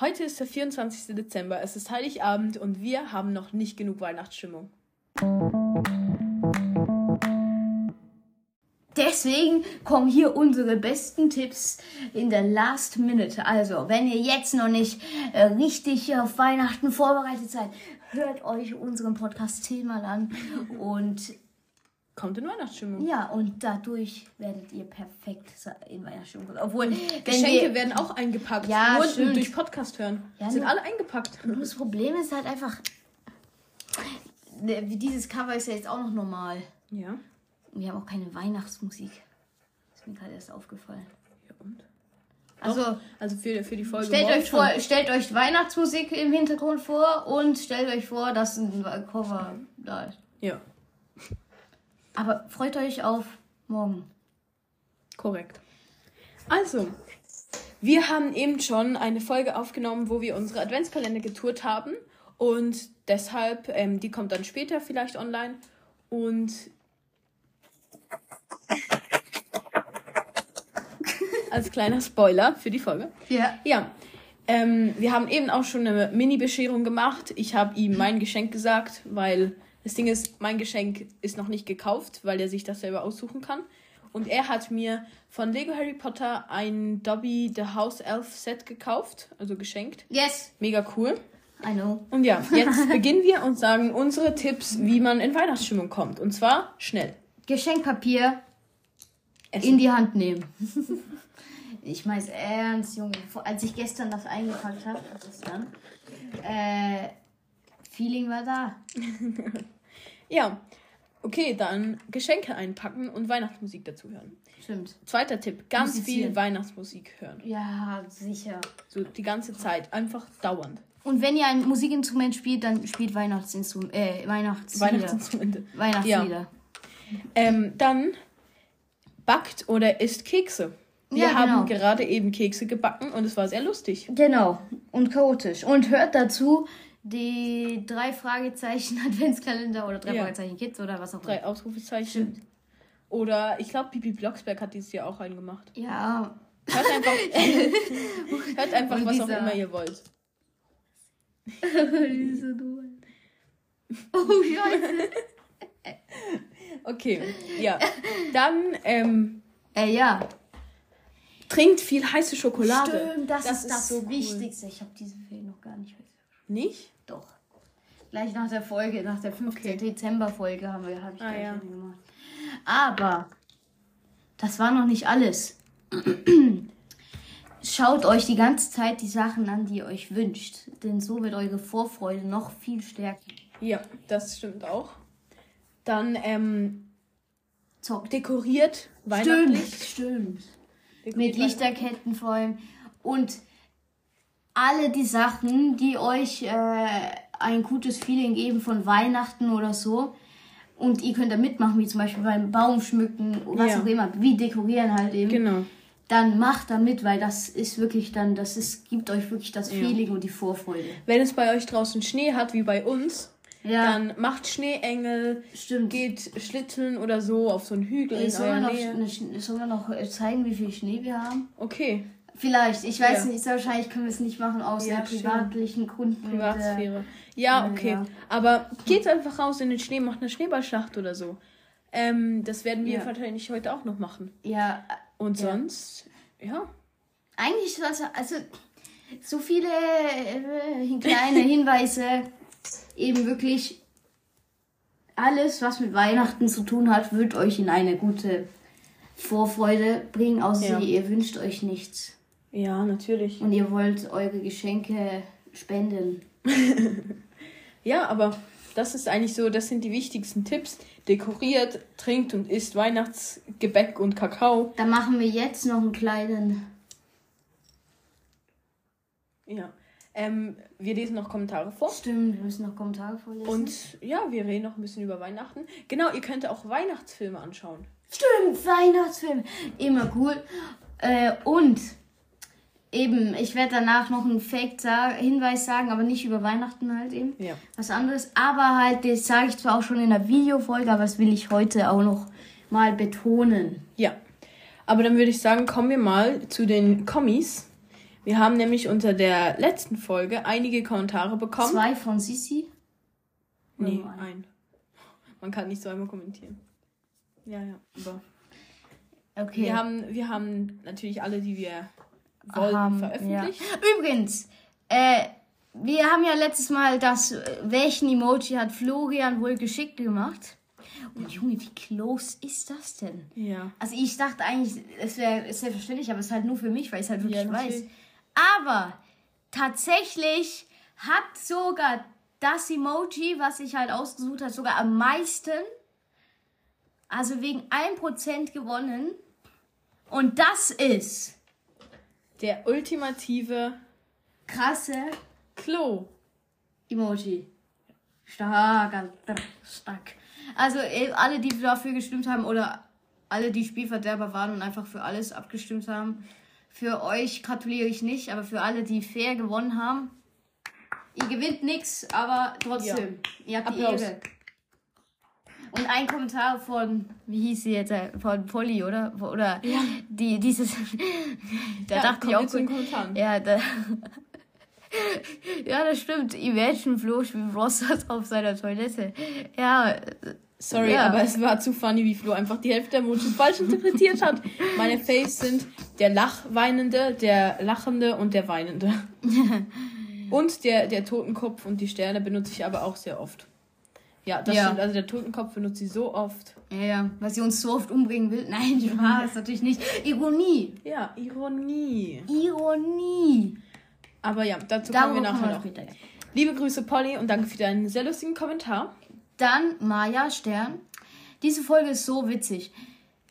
Heute ist der 24. Dezember, es ist Heiligabend und wir haben noch nicht genug Weihnachtsstimmung. Deswegen kommen hier unsere besten Tipps in der Last Minute. Also, wenn ihr jetzt noch nicht äh, richtig auf Weihnachten vorbereitet seid, hört euch unseren Podcast zehnmal an und Kommt in Weihnachtsstimmung. ja, und dadurch werdet ihr perfekt in Weihnachtsstimmung. Obwohl, wenn Geschenke wir, werden auch eingepackt. Ja, Nur stimmt. durch Podcast hören. Ja, Sind nur- alle eingepackt. das Problem ist halt einfach, ne, dieses Cover ist ja jetzt auch noch normal. Ja. Wir haben auch keine Weihnachtsmusik. Das ist mir gerade erst aufgefallen. ja und? Also, Also für, für die Folge. stellt euch, vor, stellt euch Weihnachtsmusik im Hintergrund vor und stellt euch vor, dass ein Cover da ist. Ja, Aber freut euch auf morgen. korrekt. Also, wir haben eben schon eine Folge aufgenommen, wo wir unsere Adventskalender getourt haben. Und deshalb, ähm, die kommt dann später vielleicht online. Und. Als kleiner Spoiler für die Folge. Ja. Ja, ähm, wir haben eben auch schon eine Mini-Bescherung gemacht. Ich habe ihm mein Geschenk gesagt, weil das Ding ist, mein Geschenk ist noch nicht gekauft, weil er sich das selber aussuchen kann. Und er hat mir von Lego Harry Potter ein Dobby The House Elf Set gekauft, also geschenkt. Yes, Mega cool. I know. Und ja, jetzt beginnen wir und sagen unsere Tipps, wie man in Weihnachtsstimmung kommt. Und zwar schnell. Geschenkpapier Essen. in die Hand nehmen. ich mein's ernst, Junge. Als ich gestern das eingepackt habe, was ist dann? Äh, Feeling war da. Ja, okay, dann Geschenke einpacken und Weihnachtsmusik dazu hören. Stimmt. Zweiter Tipp, ganz Musizieren. viel Weihnachtsmusik hören. Ja, sicher. So die ganze Zeit, einfach dauernd. Und wenn ihr ein Musikinstrument spielt, dann spielt Weihnachtsinstrument, äh, Weihnachtslieder. Weihnachtsinstrumente. Weihnachtslieder. Ähm, dann backt oder isst Kekse. Wir Ja, haben genau. gerade eben Kekse gebacken und es war sehr lustig. Genau. Und chaotisch. Und hört dazu die drei Fragezeichen Adventskalender oder drei Ja. Fragezeichen Kids oder was auch Drei immer. Ausrufezeichen. Oder ich glaube, Pipi Blocksberg hat dieses Jahr auch einen gemacht. Ja. Hört einfach, hört einfach Und was auch immer ihr wollt. Die ist so dumm. Oh, Scheiße. Okay, ja. Dann ähm, Äh, ja. trinkt viel heiße Schokolade. Stimmt, das, Das ist das so cool. Wichtigste. Ich habe diese Fehler nicht. Doch. Gleich nach der Folge, nach der 15. Dezember-Folge haben wir, habe ich Ah, gleich ja. gemacht. Aber das war noch nicht alles. Schaut euch die ganze Zeit die Sachen an, die ihr euch wünscht. Denn so wird eure Vorfreude noch viel stärker. Ja, das stimmt auch. Dann ähm, Zockt. dekoriert Stimmt, weihnachtlich. stimmt. Dekoriert Mit Lichterketten vor allem. Und alle die Sachen, die euch äh, ein gutes Feeling geben von Weihnachten oder so. Und ihr könnt da mitmachen, wie zum Beispiel beim Baumschmücken, was Ja. auch immer, wie dekorieren halt eben. Genau. Dann macht da mit, weil das ist wirklich dann, das ist, gibt euch wirklich das Feeling und die Vorfreude. Wenn es bei euch draußen Schnee hat, wie bei uns, Ja, dann macht Schneeengel, stimmt. geht schlitteln oder so auf so einen Hügel Sollen wir, noch, ne, sollen wir noch zeigen, wie viel Schnee wir haben? Okay, Vielleicht, ich weiß Ja. nicht, sehr wahrscheinlich können wir es nicht machen aus Ja, äh, privatlichen Gründen. und, äh, Privatsphäre. Ja, äh, okay. ja. Aber geht einfach raus in den Schnee, macht eine Schneeballschlacht oder so. Ähm, das werden wir wahrscheinlich heute auch noch machen. Ja, Und Ja. sonst, ja. eigentlich was, also so viele äh, kleine Hinweise, eben wirklich alles, was mit Weihnachten zu tun hat, wird euch in eine gute Vorfreude bringen, außer Ja. ihr wünscht euch nichts Ja, natürlich. und ihr wollt eure Geschenke spenden. Ja, aber das ist eigentlich so, das sind die wichtigsten Tipps. Dekoriert, trinkt und isst Weihnachtsgebäck und Kakao. Dann machen wir jetzt noch einen kleinen. Ja. Ähm, wir lesen noch Kommentare vor. Stimmt, wir müssen noch Kommentare vorlesen. Und ja, wir reden noch ein bisschen über Weihnachten. Genau, ihr könnt auch Weihnachtsfilme anschauen. Stimmt, Weihnachtsfilm. Immer cool. Äh, und eben, ich werde danach noch einen Fake-Hinweis sagen, aber nicht über Weihnachten halt eben. Ja. Was anderes. Aber halt, das sage ich zwar auch schon in der Videofolge, aber das will ich heute auch noch mal betonen. Ja. Aber dann würde ich sagen, kommen wir mal zu den Kommis. Wir haben nämlich unter der letzten Folge einige Kommentare bekommen. Zwei von Sisi. Nee, ein. Man kann nicht zweimal kommentieren. Ja, ja. Aber Okay. wir, haben, wir haben natürlich alle, die wir wollten, haben, veröffentlicht. Ja. Übrigens, äh, wir haben ja letztes Mal das, äh, welchen Emoji hat Florian wohl geschickt gemacht. Und Junge, wie close ist das denn? Ja. Also ich dachte eigentlich, es wäre selbstverständlich, aber es ist halt nur für mich, weil ich es halt wirklich Ja, weiß. Aber tatsächlich hat sogar das Emoji, was ich halt ausgesucht habe, sogar am meisten, also wegen 1% gewonnen. Und das ist Der ultimative krasse Klo. Emoji. Stark, Alter, stark. Also eh, alle, die dafür gestimmt haben oder alle, die Spielverderber waren und einfach für alles abgestimmt haben, für euch gratuliere ich nicht, aber für alle, die fair gewonnen haben, ihr gewinnt nichts, aber trotzdem, ihr habt die Applaus. Ehre. Und ein Kommentar von, wie hieß sie jetzt, äh, von Polly, oder? Oder die, dieses, da Ja, dachte ich auch, gut, ja, da, ja, das stimmt. Imagine Flo spielt Rossas auf seiner Toilette. Ja, Sorry, Ja. aber es war zu funny, wie Flo einfach die Hälfte der Emojis falsch interpretiert hat. Meine Faves sind der Lachweinende, der Lachende und der Weinende. Und der, der Totenkopf und die Sterne benutze ich aber auch sehr oft. Ja, das Ja. stimmt. Also der Totenkopf benutze ich so oft. ja, ja, weil sie uns so oft umbringen will. Nein, Spaß, natürlich nicht. Ironie. Ja, Ironie. Ironie. Aber ja, dazu kommen wir Darüber kommen nachher wir noch. später. ja. Liebe Grüße, Polly, und danke für deinen sehr lustigen Kommentar. Dann Maya Stern. Diese Folge ist so witzig.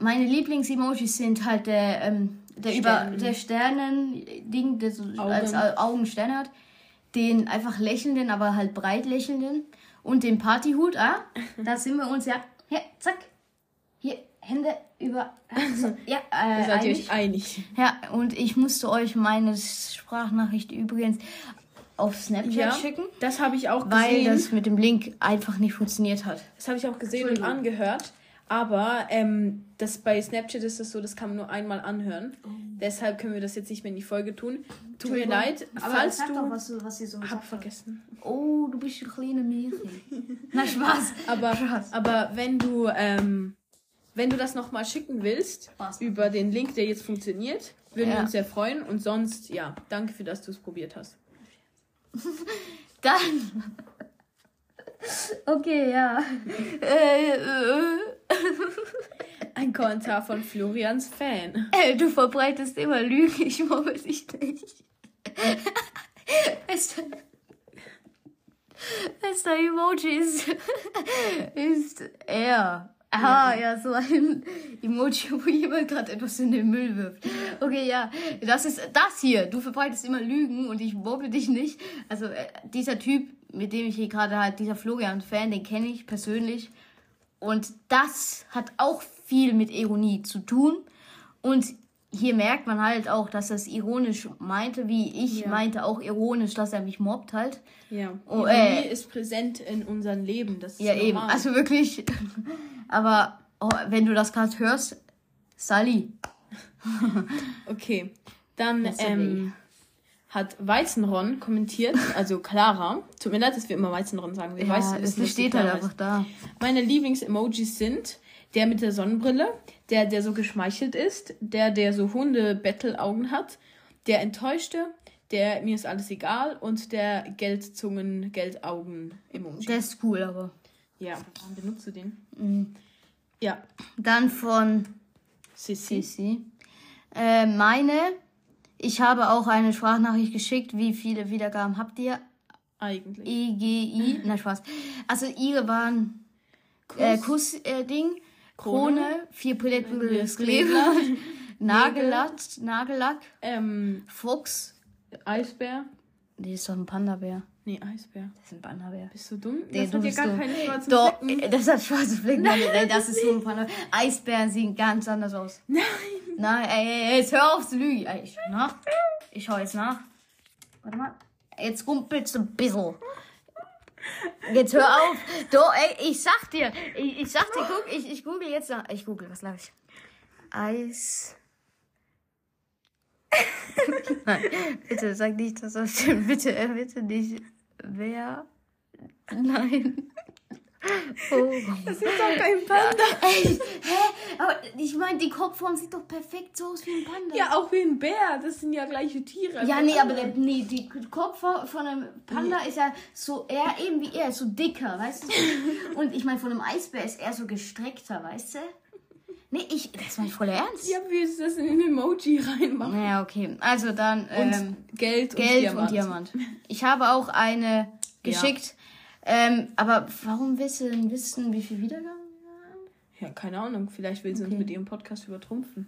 Meine Lieblings-Emojis sind halt der, ähm, der über der Sternen-Ding, der so als Augen. Augen Sterne hat. Den einfach lächelnden, aber halt breit lächelnden. Und den Partyhut, ah, da sind wir uns ja. Hier, zack. Hier, Hände über. So, ja, äh, Seid ihr euch einig? Ja, und ich musste euch meine Sprachnachricht übrigens auf Snapchat Ja, schicken, das habe ich auch weil gesehen. das mit dem Link einfach nicht funktioniert hat. Das habe ich auch gesehen und angehört. Aber ähm, das bei Snapchat ist das so, das kann man nur einmal anhören. Deshalb können wir das jetzt nicht mehr in die Folge tun. Tut mir leid, falls sag du. doch, was, was ihr so hab vergessen. Oh, du bist ein kleiner Mädchen. Na, Spaß. Aber, Spaß. aber wenn du ähm, wenn du das nochmal schicken willst Spaß. über den Link, der jetzt funktioniert, würden wir Ja. uns sehr freuen. Und sonst, ja, danke für, dass du es probiert hast. Dann. Okay, ja. Äh, äh, Ein Kommentar von Florians Fan. äh, du verbreitest immer Lügen, ich mobbe dich nicht. Bester, bester Emoji ist, er. Ah, ja, so ein Emoji, wo jemand gerade etwas in den Müll wirft. Okay, ja, das ist das hier. Du verbreitest immer Lügen und ich mobbe dich nicht. Also, äh, dieser Typ, mit dem ich hier gerade halt, dieser Florian-Fan, den kenne ich persönlich. Und das hat auch viel mit Ironie zu tun. Und hier merkt man halt auch, dass er es ironisch meinte, wie ich Ja. meinte auch ironisch, dass er mich mobbt halt. Ja. Oh, Ironie äh. ist präsent in unserem Leben. Das ist Ja, normal. eben. Also wirklich. Aber oh, wenn du das gerade hörst, Sally. Okay, dann ähm, hat Weizenron kommentiert, also Clara. Tut mir leid, dass wir immer Weizenron sagen. Wir Ja, dass die steht halt einfach da. Meine Lieblings-Emojis sind der mit der Sonnenbrille, der, der so geschmeichelt ist, der, der so Hunde-Bettelaugen hat, der enttäuschte, der mir ist alles egal und der Geldzungen, Geldaugen-Emoji. Der ist cool, aber. Ja, warum benutzt du den? Mhm. Ja, Dann von Sissi. Sissi. Äh, meine. Ich habe auch eine Sprachnachricht geschickt. Wie viele Wiedergaben habt ihr? Eigentlich. EGI. Na Spaß. Also ihre waren äh, Kuss-Ding. Äh, Ding. Krone, vier prediktibles Gläser, Nagellack, Nagellack, Ähm, Fuchs. Eisbär. Die ist doch ein Panda-Bär. Nee, Eisbär. Das ist ein Panda-Bär. Bist du dumm? Nee, das du hat ja gar dumm. keine schwarzen Doch, Flecken. äh, das hat schwarze Flecken. Nein, das ist so ein Panda. Eisbären sehen ganz anders aus. Nein. Nein, ey, ey, jetzt hör auf zu lügen. Ich schau. Ich schau jetzt nach. Warte mal. Jetzt rumpelst du ein bisschen. Jetzt hör auf. Doch, ey, ich sag dir. Ich, ich sag dir, guck, ich, ich google jetzt nach. Ich google, was lag ich? Eis. Nein, bitte sag nicht, dass das stimmt. Bitte, äh, bitte nicht. Wer? Nein. Oh. Das ist doch kein Panda. Ey, hä? Aber ich meine, die Kopfform sieht doch perfekt so aus wie ein Panda. Ja, auch wie ein Bär. Das sind ja gleiche Tiere. Ja, nee, aber der, nee, die Kopf von einem Panda ist ja so eher eben wie er, so dicker, weißt du? Und ich meine, von einem Eisbär ist er so gestreckter, weißt du? Nee, ich, das meine ich voll ernst. Ja, wie ist das in ein Emoji reinmachen? Naja, okay. Also dann ähm, Und Geld, und Geld Diamant. und Diamant. Ich habe auch eine geschickt. Ähm, aber warum willst du denn wissen, wie viel Wiedergaben? wir haben? Ja, keine Ahnung. Vielleicht will sie uns Okay. mit ihrem Podcast übertrumpfen.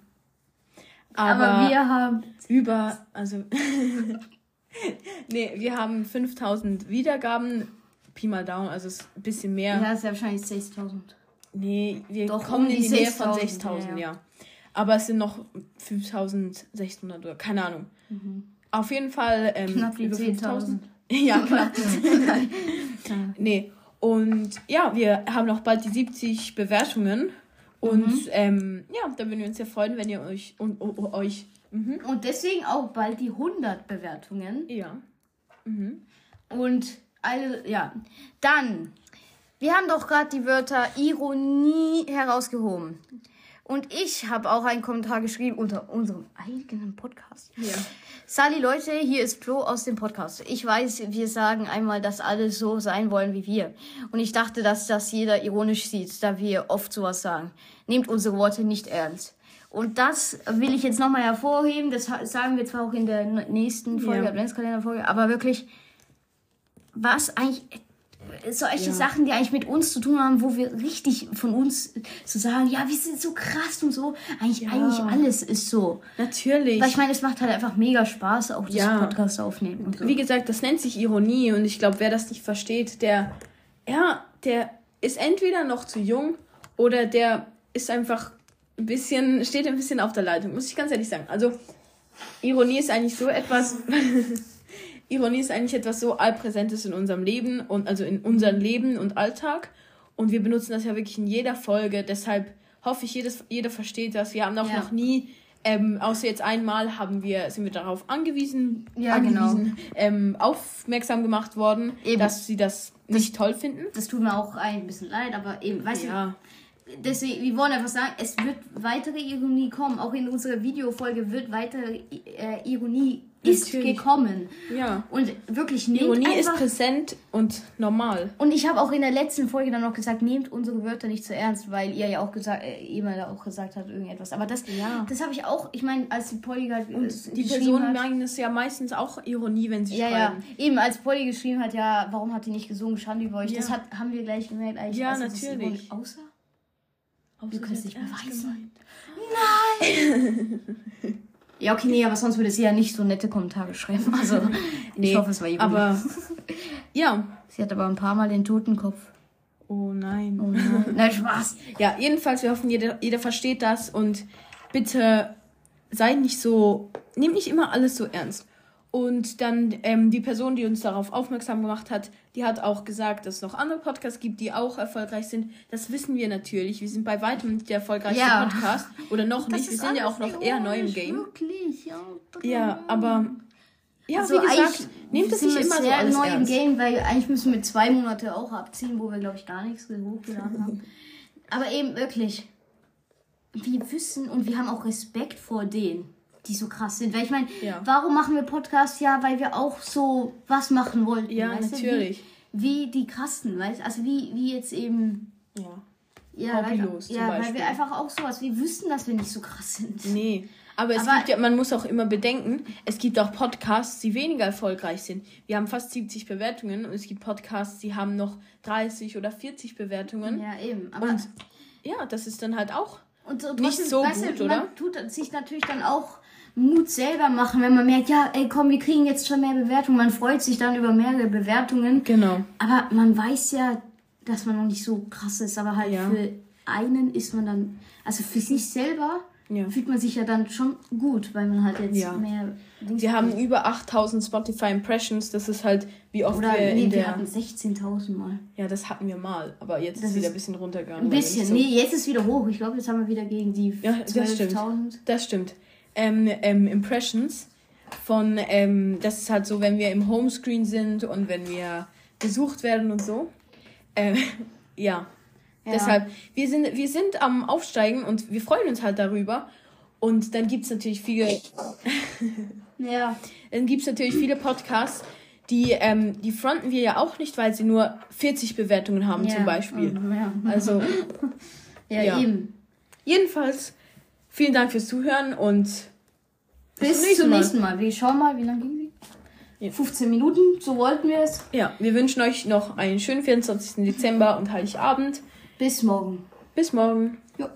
Aber, Aber, wir haben. über, also, nee, wir haben 5000 Wiedergaben. Pi mal Daumen, also es ist ein bisschen mehr. Ja, ist ja wahrscheinlich 60.000. Nee, wir Doch, kommen um in die die Nähe von 6.000, 6000, ja, ja, Aber es sind noch 5600 oder keine Ahnung. Auf jeden Fall ähm, Mhm. Knapp über 10.000. Ja, knapp. nee. Und ja, wir haben noch bald die 70 Bewertungen. Und Mhm. ähm, ja, da würden wir uns ja freuen, wenn ihr euch und oh, oh, euch. Mhm. Und deswegen auch bald die 100 Bewertungen. Ja. Und alle, ja. Dann, wir haben doch gerade die Wörter Ironie herausgehoben. Und ich habe auch einen Kommentar geschrieben unter unserem eigenen Podcast. Ja. Sali, Leute, hier ist Flo aus dem Podcast. Ich weiß, wir sagen einmal, dass alle so sein wollen wie wir. Und ich dachte, dass das jeder ironisch sieht, da wir oft sowas sagen. Nehmt unsere Worte nicht ernst. Und das will ich jetzt nochmal hervorheben. Das sagen wir zwar auch in der nächsten Folge, Ja. Adventskalender-Folge, aber wirklich, was eigentlich solche Ja. Sachen, die eigentlich mit uns zu tun haben, wo wir richtig von uns zu sagen, ja, wir sind so krass und so. Eigentlich, Ja. eigentlich alles ist so. Natürlich. Weil ich meine, es macht halt einfach mega Spaß, auch das Ja. Podcast aufnehmen. So. Wie gesagt, das nennt sich Ironie und ich glaube, wer das nicht versteht, der, ja, der ist entweder noch zu jung oder der ist einfach ein bisschen, steht ein bisschen auf der Leitung, muss ich ganz ehrlich sagen. Also, Ironie ist eigentlich so etwas, Ironie ist eigentlich etwas so allpräsentes in unserem Leben und also in unserem Leben und Alltag und wir benutzen das ja wirklich in jeder Folge, deshalb hoffe ich, jedes, jeder versteht das. Wir haben auch Ja. noch nie, ähm, außer jetzt einmal, haben wir, sind wir darauf angewiesen, Ja, genau. angewiesen ähm, aufmerksam gemacht worden, Eben. dass sie das nicht toll finden. das tut mir auch ein bisschen leid, aber eben, weißt Ja, du, deswegen, wir wollen einfach sagen, es wird weitere Ironie kommen. Auch in unserer Videofolge wird weitere äh, Ironie ist Natürlich. gekommen. ja. Und wirklich nehmt Ironie ist einfach... präsent und normal. Und ich habe auch in der letzten Folge dann noch gesagt, nehmt unsere Wörter nicht zu ernst, weil ihr ja auch gesagt, äh, jemand auch gesagt hat irgendetwas. Aber das, Ja. das habe ich auch, ich meine, als die Polly halt Und die Personen meinen es ja meistens auch Ironie, wenn sie Ja, ja. schreiben. Eben, als Polly geschrieben hat, ja, warum hat die nicht gesungen, Schande über euch. Ja. Das hat, haben wir gleich gemerkt. Eigentlich, Ja, also, ist natürlich. Außer? Außer es sie nicht beweisen. gemeint. Ja, okay, nee, aber sonst würde sie ja nicht so nette Kommentare schreiben. Also, Nee, ich hoffe, es war Ironie. Aber ja. sie hat aber ein paar Mal den Totenkopf. Oh nein. Oh nein. Nein, Spaß. Ja, jedenfalls, wir hoffen, jeder, jeder versteht das und bitte seid nicht so, nehmt nicht immer alles so ernst. Und dann ähm, die Person, die uns darauf aufmerksam gemacht hat, die hat auch gesagt, dass es noch andere Podcasts gibt, die auch erfolgreich sind. Das wissen wir natürlich. Wir sind bei weitem nicht der erfolgreichste Ja. Podcast. Oder noch Das nicht. Wir sind ja auch noch eher neu im Game. Wirklich, ja. Ja, aber ja, Also wie gesagt, nehmt es nicht immer so sehr alles neu ernst. im Game, weil eigentlich müssen wir zwei Monate auch abziehen, wo wir, glaube ich, gar nichts hochgeladen haben. Aber eben wirklich, wir wissen und wir haben auch Respekt vor denen, die so krass sind. Weil ich meine, Ja. warum machen wir Podcasts? Ja, weil wir auch so was machen wollten. Ja, natürlich. Wie, wie die krassen, weißt du? Also wie, wie jetzt eben... Ja. Ja, weil, Hobbylos zum ja weil wir einfach auch sowas, wir wüssten, dass wir nicht so krass sind. Nee. Aber es Aber- gibt ja, man muss auch immer bedenken, es gibt auch Podcasts, die weniger erfolgreich sind. Wir haben fast 70 Bewertungen und es gibt Podcasts, die haben noch 30 oder 40 Bewertungen. Ja, eben. Aber Und ja, das ist dann halt auch. Und so, Nicht so weißt gut, du, oder? Man tut sich natürlich dann auch Mut selber machen, wenn man merkt, ja, ey, komm, wir kriegen jetzt schon mehr Bewertungen. Man freut sich dann über mehrere Bewertungen. Genau. Aber man weiß ja, dass man noch nicht so krass ist. Aber halt Ja. für einen ist man dann, also für sich selber Ja. fühlt man sich ja dann schon gut, weil man halt jetzt Ja. mehr Dings Wir haben über 8000 Spotify Impressions. Das ist halt, wie oft Oder wir nee, in wir der. hatten 16.000 Mal. Ja, das hatten wir mal. Aber jetzt Das ist wieder ein bisschen runtergegangen. Ein bisschen. so- Nee, jetzt ist wieder hoch. Ich glaube, jetzt haben wir wieder gegen die Ja, das stimmt. 12.000. Das stimmt. Ähm, ähm, Impressions von, ähm, das ist halt so, wenn wir im Homescreen sind und wenn wir besucht werden und so. Ähm, ja. Ja. Deshalb, wir sind, wir sind am Aufsteigen und wir freuen uns halt darüber. Und dann gibt's natürlich viele, Ja. dann gibt's natürlich viele Podcasts, die, ähm, die fronten wir ja auch nicht, weil sie nur 40 Bewertungen haben ja. zum Beispiel. Ja. Also, ja, ja. eben. jedenfalls, vielen Dank fürs Zuhören und Bis zum nächsten Mal. Wir schauen mal, wie lange ging sie? Ja. 15 Minuten, so wollten wir es. Ja, wir wünschen euch noch einen schönen 24. Dezember und Heiligabend. Bis morgen. Bis morgen. Ja.